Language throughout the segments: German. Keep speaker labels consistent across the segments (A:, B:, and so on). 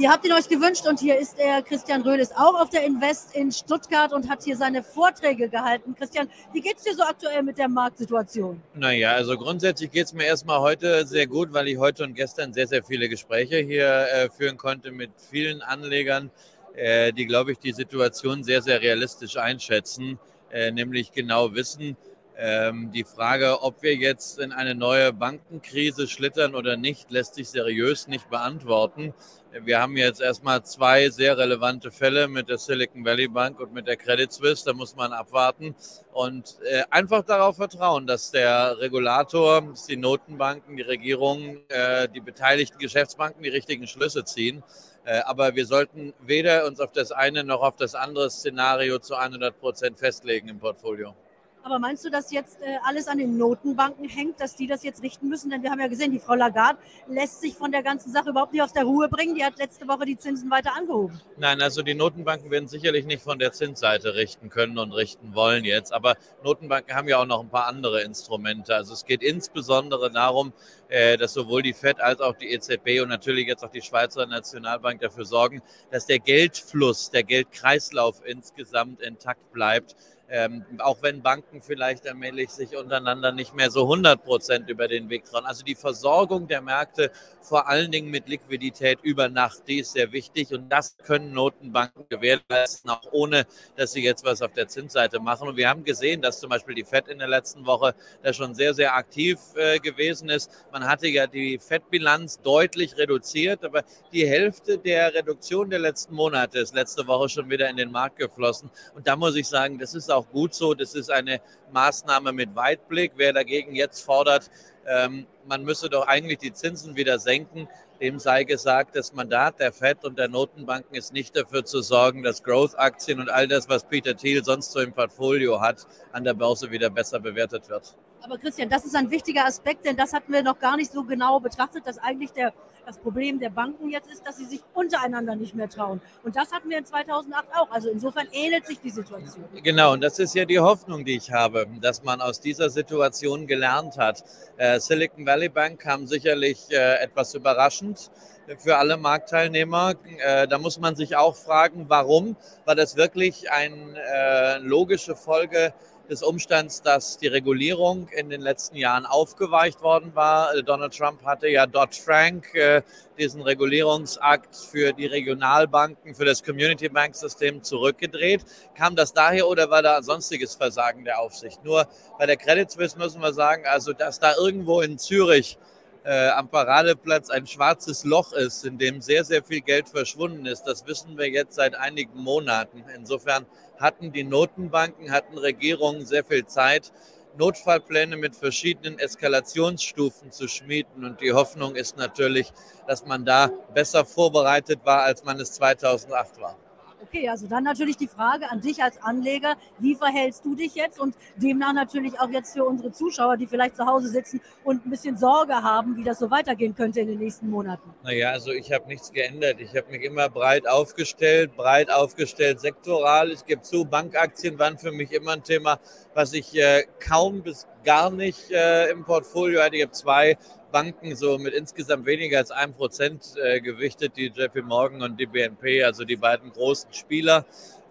A: Ihr habt ihn euch gewünscht und hier ist er. Christian Röhl ist auch auf der Invest in Stuttgart und hat hier seine Vorträge gehalten. Christian, wie geht es dir so aktuell mit der Marktsituation?
B: Naja, also grundsätzlich geht es mir erstmal heute sehr gut, weil ich heute und gestern sehr, sehr viele Gespräche hier äh, führen konnte mit vielen Anlegern, äh, die, glaube ich, die Situation sehr, sehr realistisch einschätzen, äh, nämlich genau wissen, ähm, die Frage, ob wir jetzt in eine neue Bankenkrise schlittern oder nicht, lässt sich seriös nicht beantworten. Wir haben jetzt erstmal zwei sehr relevante Fälle mit der Silicon Valley Bank und mit der Credit Suisse. Da muss man abwarten und äh, einfach darauf vertrauen, dass der Regulator, dass die Notenbanken, die Regierung, äh, die beteiligten Geschäftsbanken die richtigen Schlüsse ziehen. Äh, aber wir sollten weder uns auf das eine noch auf das andere Szenario zu 100 Prozent festlegen im Portfolio.
A: Aber meinst du, dass jetzt äh, alles an den Notenbanken hängt, dass die das jetzt richten müssen? Denn wir haben ja gesehen, die Frau Lagarde lässt sich von der ganzen Sache überhaupt nicht aus der Ruhe bringen. Die hat letzte Woche die Zinsen weiter angehoben.
B: Nein, also die Notenbanken werden sicherlich nicht von der Zinsseite richten können und richten wollen jetzt. Aber Notenbanken haben ja auch noch ein paar andere Instrumente. Also es geht insbesondere darum, äh, dass sowohl die FED als auch die EZB und natürlich jetzt auch die Schweizer Nationalbank dafür sorgen, dass der Geldfluss, der Geldkreislauf insgesamt intakt bleibt ähm, auch wenn Banken vielleicht allmählich sich untereinander nicht mehr so 100 Prozent über den Weg trauen. Also die Versorgung der Märkte vor allen Dingen mit Liquidität über Nacht, die ist sehr wichtig und das können Notenbanken gewährleisten, auch ohne, dass sie jetzt was auf der Zinsseite machen. Und wir haben gesehen, dass zum Beispiel die FED in der letzten Woche da schon sehr, sehr aktiv äh, gewesen ist. Man hatte ja die FED-Bilanz deutlich reduziert, aber die Hälfte der Reduktion der letzten Monate ist letzte Woche schon wieder in den Markt geflossen. Und da muss ich sagen, das ist auch auch gut so. Das ist eine Maßnahme mit Weitblick. Wer dagegen jetzt fordert, ähm, man müsse doch eigentlich die Zinsen wieder senken, dem sei gesagt, das Mandat der FED und der Notenbanken ist nicht dafür zu sorgen, dass Growth-Aktien und all das, was Peter Thiel sonst so im Portfolio hat, an der Börse wieder besser bewertet wird.
A: Aber Christian, das ist ein wichtiger Aspekt, denn das hatten wir noch gar nicht so genau betrachtet, dass eigentlich der, das Problem der Banken jetzt ist, dass sie sich untereinander nicht mehr trauen. Und das hatten wir in 2008 auch. Also insofern ähnelt sich die Situation.
B: Genau, und das ist ja die Hoffnung, die ich habe, dass man aus dieser Situation gelernt hat. Äh, Silicon Valley Bank kam sicherlich äh, etwas überraschend für alle Marktteilnehmer. Äh, da muss man sich auch fragen, warum? War das wirklich eine äh, logische Folge des Umstands, dass die Regulierung in den letzten Jahren aufgeweicht worden war. Äh, Donald Trump hatte ja Dodd-Frank, äh, diesen Regulierungsakt für die Regionalbanken, für das Community Bank System zurückgedreht. Kam das daher oder war da sonstiges Versagen der Aufsicht? Nur bei der Credit Suisse müssen wir sagen, also dass da irgendwo in Zürich äh, am Paradeplatz ein schwarzes Loch ist, in dem sehr, sehr viel Geld verschwunden ist. Das wissen wir jetzt seit einigen Monaten. Insofern hatten die Notenbanken, hatten Regierungen sehr viel Zeit, Notfallpläne mit verschiedenen Eskalationsstufen zu schmieden. Und die Hoffnung ist natürlich, dass man da besser vorbereitet war, als man es 2008 war.
A: Okay, also dann natürlich die Frage an dich als Anleger, wie verhältst du dich jetzt und demnach natürlich auch jetzt für unsere Zuschauer, die vielleicht zu Hause sitzen und ein bisschen Sorge haben, wie das so weitergehen könnte in den nächsten Monaten?
B: Naja, also ich habe nichts geändert. Ich habe mich immer breit aufgestellt, breit aufgestellt, sektoral. Ich gebe zu, Bankaktien waren für mich immer ein Thema, was ich äh, kaum bis gar nicht äh, im Portfolio hatte. Ich habe zwei Banken so mit insgesamt weniger als einem Prozent äh, gewichtet, die JP Morgan und die BNP, also die beiden großen Spieler.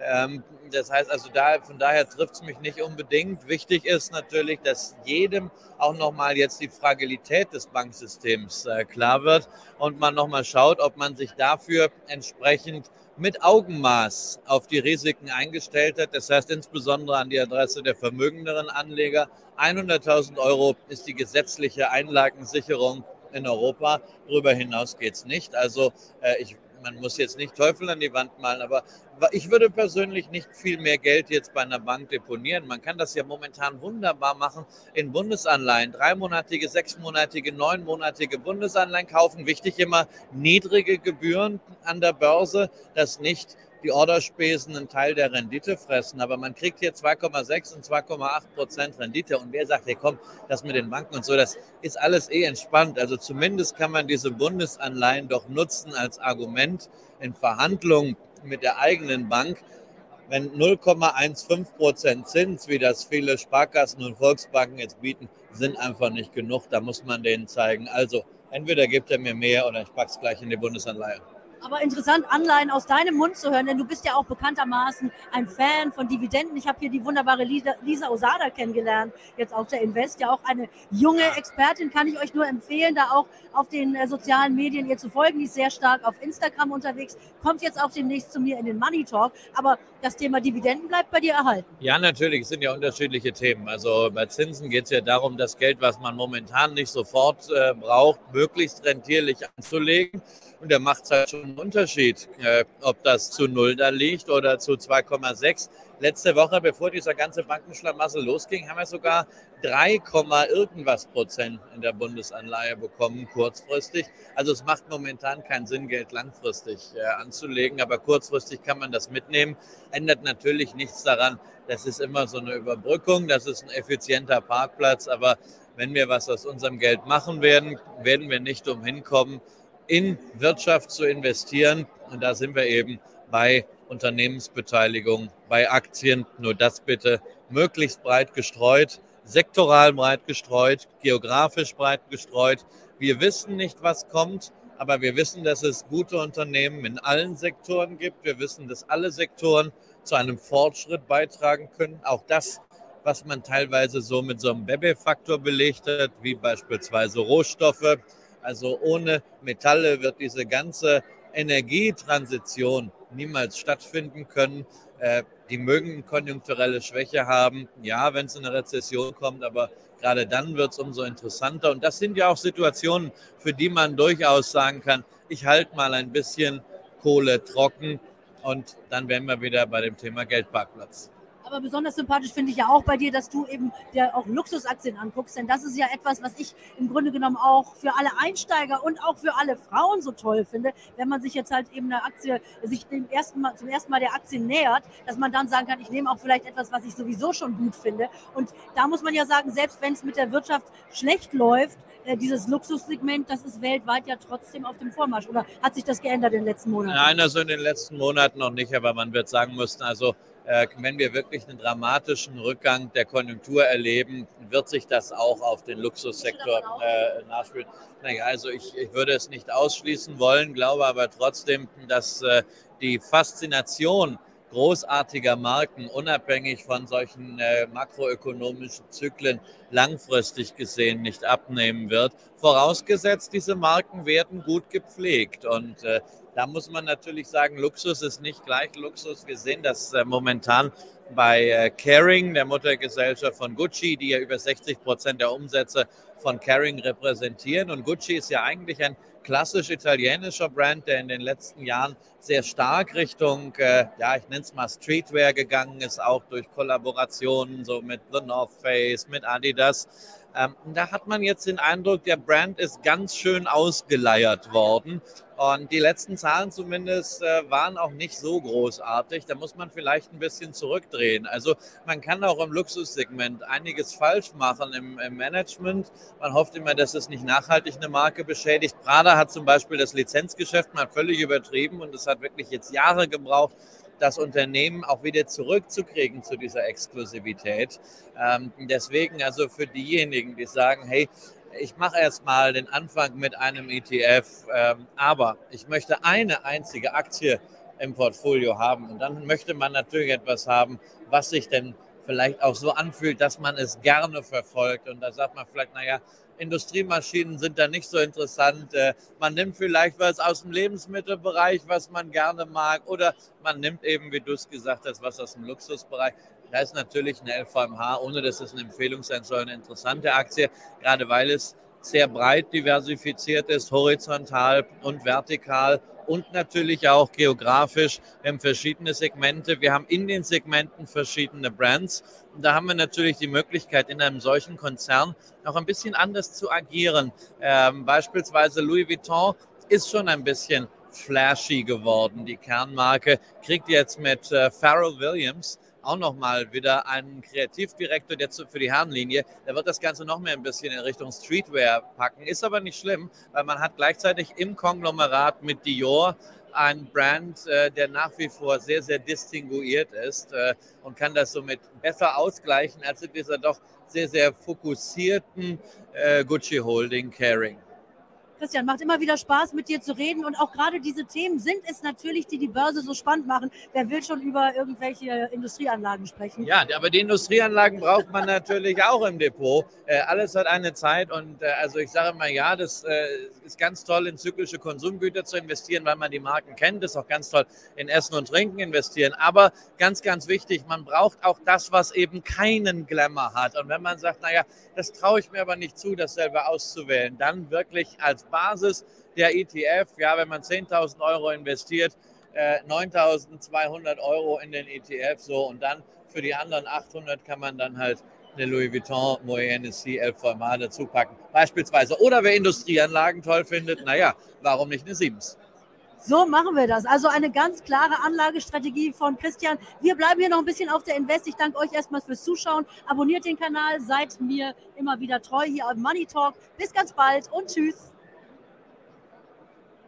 B: Ähm, das heißt also, da, von daher trifft es mich nicht unbedingt. Wichtig ist natürlich, dass jedem auch nochmal jetzt die Fragilität des Banksystems äh, klar wird und man nochmal schaut, ob man sich dafür entsprechend mit Augenmaß auf die Risiken eingestellt hat. Das heißt insbesondere an die Adresse der vermögenderen Anleger. 100.000 Euro ist die gesetzliche Einlagensicherung in Europa. Darüber hinaus geht es nicht. Also äh, ich man muss jetzt nicht Teufel an die Wand malen, aber ich würde persönlich nicht viel mehr Geld jetzt bei einer Bank deponieren. Man kann das ja momentan wunderbar machen in Bundesanleihen. Dreimonatige, sechsmonatige, neunmonatige Bundesanleihen kaufen. Wichtig immer niedrige Gebühren an der Börse, dass nicht die Orderspesen einen Teil der Rendite fressen. Aber man kriegt hier 2,6 und 2,8 Prozent Rendite. Und wer sagt, hey komm, das mit den Banken und so, das ist alles eh entspannt. Also zumindest kann man diese Bundesanleihen doch nutzen als Argument in Verhandlungen mit der eigenen Bank. Wenn 0,15 Prozent Zins, wie das viele Sparkassen und Volksbanken jetzt bieten, sind einfach nicht genug. Da muss man denen zeigen. Also entweder gibt er mir mehr oder ich packe es gleich in die Bundesanleihe.
A: Aber interessant, Anleihen aus deinem Mund zu hören, denn du bist ja auch bekanntermaßen ein Fan von Dividenden. Ich habe hier die wunderbare Lisa, Lisa Osada kennengelernt, jetzt auf der Invest, ja auch eine junge Expertin, kann ich euch nur empfehlen, da auch auf den äh, sozialen Medien ihr zu folgen. Die ist sehr stark auf Instagram unterwegs, kommt jetzt auch demnächst zu mir in den Money Talk. Aber das Thema Dividenden bleibt bei dir erhalten.
B: Ja, natürlich, es sind ja unterschiedliche Themen. Also bei Zinsen geht es ja darum, das Geld, was man momentan nicht sofort äh, braucht, möglichst rentierlich anzulegen. Und da macht es halt schon einen Unterschied, äh, ob das zu null da liegt oder zu 2,6. Letzte Woche, bevor dieser ganze Bankenschlamassel losging, haben wir sogar 3, irgendwas Prozent in der Bundesanleihe bekommen, kurzfristig. Also es macht momentan keinen Sinn, Geld langfristig äh, anzulegen, aber kurzfristig kann man das mitnehmen. Ändert natürlich nichts daran. Das ist immer so eine Überbrückung, das ist ein effizienter Parkplatz, aber wenn wir was aus unserem Geld machen werden, werden wir nicht umhin kommen, in Wirtschaft zu investieren. Und da sind wir eben bei Unternehmensbeteiligung, bei Aktien. Nur das bitte möglichst breit gestreut, sektoral breit gestreut, geografisch breit gestreut. Wir wissen nicht, was kommt, aber wir wissen, dass es gute Unternehmen in allen Sektoren gibt. Wir wissen, dass alle Sektoren zu einem Fortschritt beitragen können. Auch das, was man teilweise so mit so einem Bebe-Faktor hat, wie beispielsweise Rohstoffe, also ohne Metalle wird diese ganze Energietransition niemals stattfinden können. Äh, die mögen konjunkturelle Schwäche haben, ja, wenn es in eine Rezession kommt, aber gerade dann wird es umso interessanter. Und das sind ja auch Situationen, für die man durchaus sagen kann, ich halte mal ein bisschen Kohle trocken und dann wären wir wieder bei dem Thema Geldparkplatz.
A: Aber besonders sympathisch finde ich ja auch bei dir, dass du eben dir auch Luxusaktien anguckst, denn das ist ja etwas, was ich im Grunde genommen auch für alle Einsteiger und auch für alle Frauen so toll finde, wenn man sich jetzt halt eben eine Aktie, sich dem ersten Mal, zum ersten Mal der Aktie nähert, dass man dann sagen kann, ich nehme auch vielleicht etwas, was ich sowieso schon gut finde. Und da muss man ja sagen, selbst wenn es mit der Wirtschaft schlecht läuft, äh, dieses Luxussegment, das ist weltweit ja trotzdem auf dem Vormarsch. Oder hat sich das geändert in den letzten Monaten?
B: Nein, also in den letzten Monaten noch nicht, aber man wird sagen müssen, also wenn wir wirklich einen dramatischen Rückgang der Konjunktur erleben, wird sich das auch auf den Luxussektor äh, nachspielen. Naja, also ich, ich würde es nicht ausschließen wollen, glaube aber trotzdem, dass äh, die Faszination großartiger Marken, unabhängig von solchen äh, makroökonomischen Zyklen, langfristig gesehen nicht abnehmen wird. Vorausgesetzt, diese Marken werden gut gepflegt. Und äh, da muss man natürlich sagen, Luxus ist nicht gleich Luxus. Wir sehen das äh, momentan bei äh, Caring, der Muttergesellschaft von Gucci, die ja über 60 Prozent der Umsätze von Caring repräsentieren. Und Gucci ist ja eigentlich ein klassisch italienischer Brand, der in den letzten Jahren sehr stark Richtung, äh, ja, ich nenne es mal Streetwear gegangen ist, auch durch Kollaborationen so mit The North Face, mit Adidas. Ähm, da hat man jetzt den Eindruck, der Brand ist ganz schön ausgeleiert worden. Und die letzten Zahlen zumindest äh, waren auch nicht so großartig. Da muss man vielleicht ein bisschen zurückdrehen. Also man kann auch im Luxussegment einiges falsch machen im, im Management. Man hofft immer, dass es nicht nachhaltig eine Marke beschädigt. Prada hat zum Beispiel das Lizenzgeschäft mal völlig übertrieben und es hat wirklich jetzt Jahre gebraucht, das Unternehmen auch wieder zurückzukriegen zu dieser Exklusivität. Ähm, deswegen also für diejenigen, die sagen, hey, ich mache erstmal den Anfang mit einem ETF, ähm, aber ich möchte eine einzige Aktie im Portfolio haben und dann möchte man natürlich etwas haben, was sich denn vielleicht auch so anfühlt, dass man es gerne verfolgt und da sagt man vielleicht, naja, Industriemaschinen sind da nicht so interessant. Äh, man nimmt vielleicht was aus dem Lebensmittelbereich, was man gerne mag, oder man nimmt eben, wie du es gesagt hast, was aus dem Luxusbereich. Da ist natürlich eine LVMH, ohne dass es eine Empfehlung sein soll, eine interessante Aktie, gerade weil es sehr breit diversifiziert ist, horizontal und vertikal und natürlich auch geografisch. Wir haben verschiedene Segmente. Wir haben in den Segmenten verschiedene Brands. Und da haben wir natürlich die Möglichkeit, in einem solchen Konzern auch ein bisschen anders zu agieren. Ähm, beispielsweise Louis Vuitton ist schon ein bisschen flashy geworden. Die Kernmarke kriegt jetzt mit äh, Pharrell Williams auch nochmal wieder einen Kreativdirektor der für die Herrenlinie. Der wird das Ganze noch mehr ein bisschen in Richtung Streetwear packen. Ist aber nicht schlimm, weil man hat gleichzeitig im Konglomerat mit Dior ein Brand, äh, der nach wie vor sehr, sehr distinguiert ist äh, und kann das somit besser ausgleichen als in dieser doch sehr, sehr fokussierten äh, Gucci Holding Caring.
A: Christian, macht immer wieder Spaß, mit dir zu reden. Und auch gerade diese Themen sind es natürlich, die die Börse so spannend machen. Wer will schon über irgendwelche Industrieanlagen sprechen?
B: Ja, aber die Industrieanlagen braucht man natürlich auch im Depot. Äh, alles hat eine Zeit. Und äh, also ich sage mal, ja, das äh, ist ganz toll, in zyklische Konsumgüter zu investieren, weil man die Marken kennt. Das ist auch ganz toll, in Essen und Trinken investieren. Aber ganz, ganz wichtig, man braucht auch das, was eben keinen Glamour hat. Und wenn man sagt, naja, das traue ich mir aber nicht zu, das selber auszuwählen, dann wirklich als Basis der ETF, ja, wenn man 10.000 Euro investiert, 9.200 äh, Euro in den ETF, so und dann für die anderen 800 kann man dann halt eine Louis Vuitton Moët Hennessy LVMH dazu packen, beispielsweise. Oder wer Industrieanlagen toll findet, naja, warum nicht eine Siemens?
A: So machen wir das. Also eine ganz klare Anlagestrategie von Christian. Wir bleiben hier noch ein bisschen auf der Invest. Ich danke euch erstmal fürs Zuschauen. Abonniert den Kanal, seid mir immer wieder treu hier am Money Talk. Bis ganz bald und tschüss.